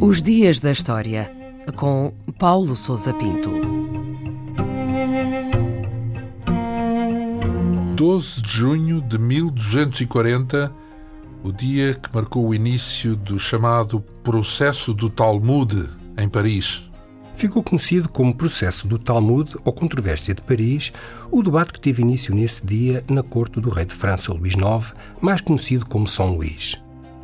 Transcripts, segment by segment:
Os Dias da História, com Paulo Souza Pinto. 12 de junho de 1240, o dia que marcou o início do chamado Processo do Talmud em Paris. Ficou conhecido como Processo do Talmud ou Controvérsia de Paris, o debate que teve início nesse dia na corte do rei de França Luís IX, mais conhecido como São Luís.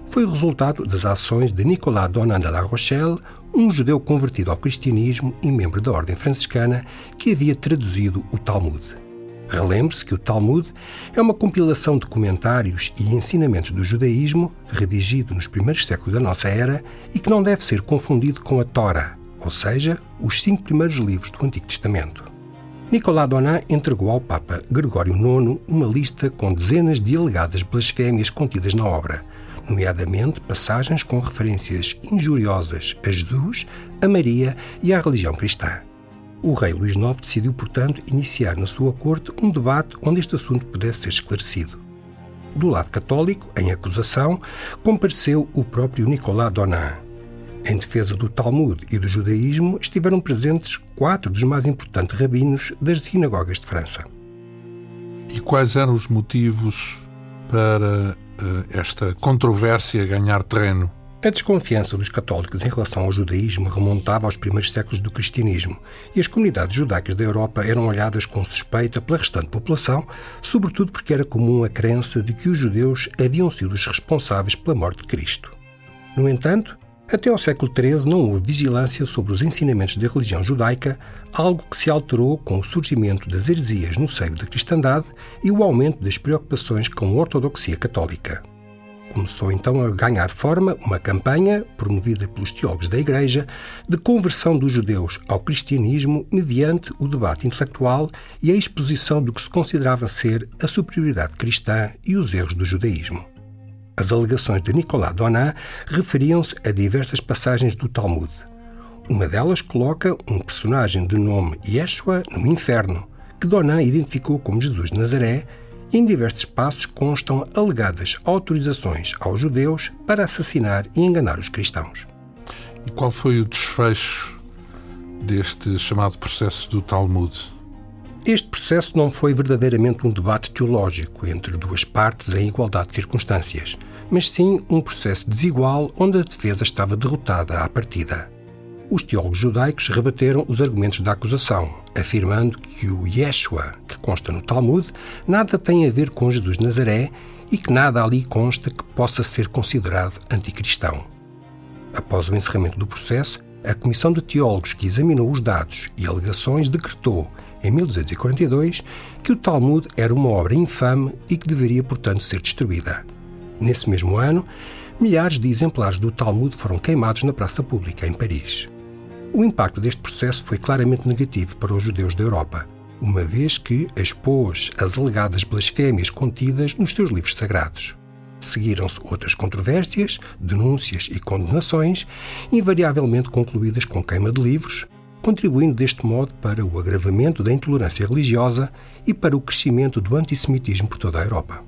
Foi o resultado das ações de Nicolas Donat de La Rochelle, um judeu convertido ao cristianismo e membro da ordem franciscana que havia traduzido o Talmud. Relembre-se que o Talmud é uma compilação de comentários e ensinamentos do judaísmo, redigido nos primeiros séculos da nossa era e que não deve ser confundido com a Torá, ou seja, os cinco primeiros livros do Antigo Testamento. Nicolas Donat entregou ao Papa Gregório IX uma lista com dezenas de alegadas blasfémias contidas na obra, nomeadamente passagens com referências injuriosas a Jesus, a Maria e à religião cristã. O rei Luís IX decidiu, portanto, iniciar na sua corte um debate onde este assunto pudesse ser esclarecido. Do lado católico, em acusação, compareceu o próprio Nicolas Donat. Em defesa do Talmud e do judaísmo estiveram presentes quatro dos mais importantes rabinos das sinagogas de França. E quais eram os motivos para uh, esta controvérsia ganhar terreno? A desconfiança dos católicos em relação ao judaísmo remontava aos primeiros séculos do cristianismo e as comunidades judaicas da Europa eram olhadas com suspeita pela restante população, sobretudo porque era comum a crença de que os judeus haviam sido os responsáveis pela morte de Cristo. No entanto, até ao século XIII não houve vigilância sobre os ensinamentos da religião judaica, algo que se alterou com o surgimento das heresias no seio da cristandade e o aumento das preocupações com a ortodoxia católica. Começou então a ganhar forma uma campanha, promovida pelos teólogos da Igreja, de conversão dos judeus ao cristianismo mediante o debate intelectual e a exposição do que se considerava ser a superioridade cristã e os erros do judaísmo. As alegações de Nicolas Donat referiam-se a diversas passagens do Talmud. Uma delas coloca um personagem de nome Yeshua no inferno, que Donat identificou como Jesus de Nazaré, e em diversos passos constam alegadas autorizações aos judeus para assassinar e enganar os cristãos. E qual foi o desfecho deste chamado processo do Talmud? Este processo não foi verdadeiramente um debate teológico entre duas partes em igualdade de circunstâncias, mas sim um processo desigual onde a defesa estava derrotada à partida. Os teólogos judaicos rebateram os argumentos da acusação, afirmando que o Yeshua, que consta no Talmud, nada tem a ver com Jesus Nazaré e que nada ali consta que possa ser considerado anticristão. Após o encerramento do processo, a Comissão de Teólogos que examinou os dados e alegações decretou em 1242, que o Talmud era uma obra infame e que deveria, portanto, ser destruída. Nesse mesmo ano, milhares de exemplares do Talmud foram queimados na praça pública, em Paris. O impacto deste processo foi claramente negativo para os judeus da Europa, uma vez que expôs as alegadas blasfémias contidas nos seus livros sagrados. Seguiram-se outras controvérsias, denúncias e condenações, invariavelmente concluídas com queima de livros, contribuindo deste modo para o agravamento da intolerância religiosa e para o crescimento do antissemitismo por toda a Europa.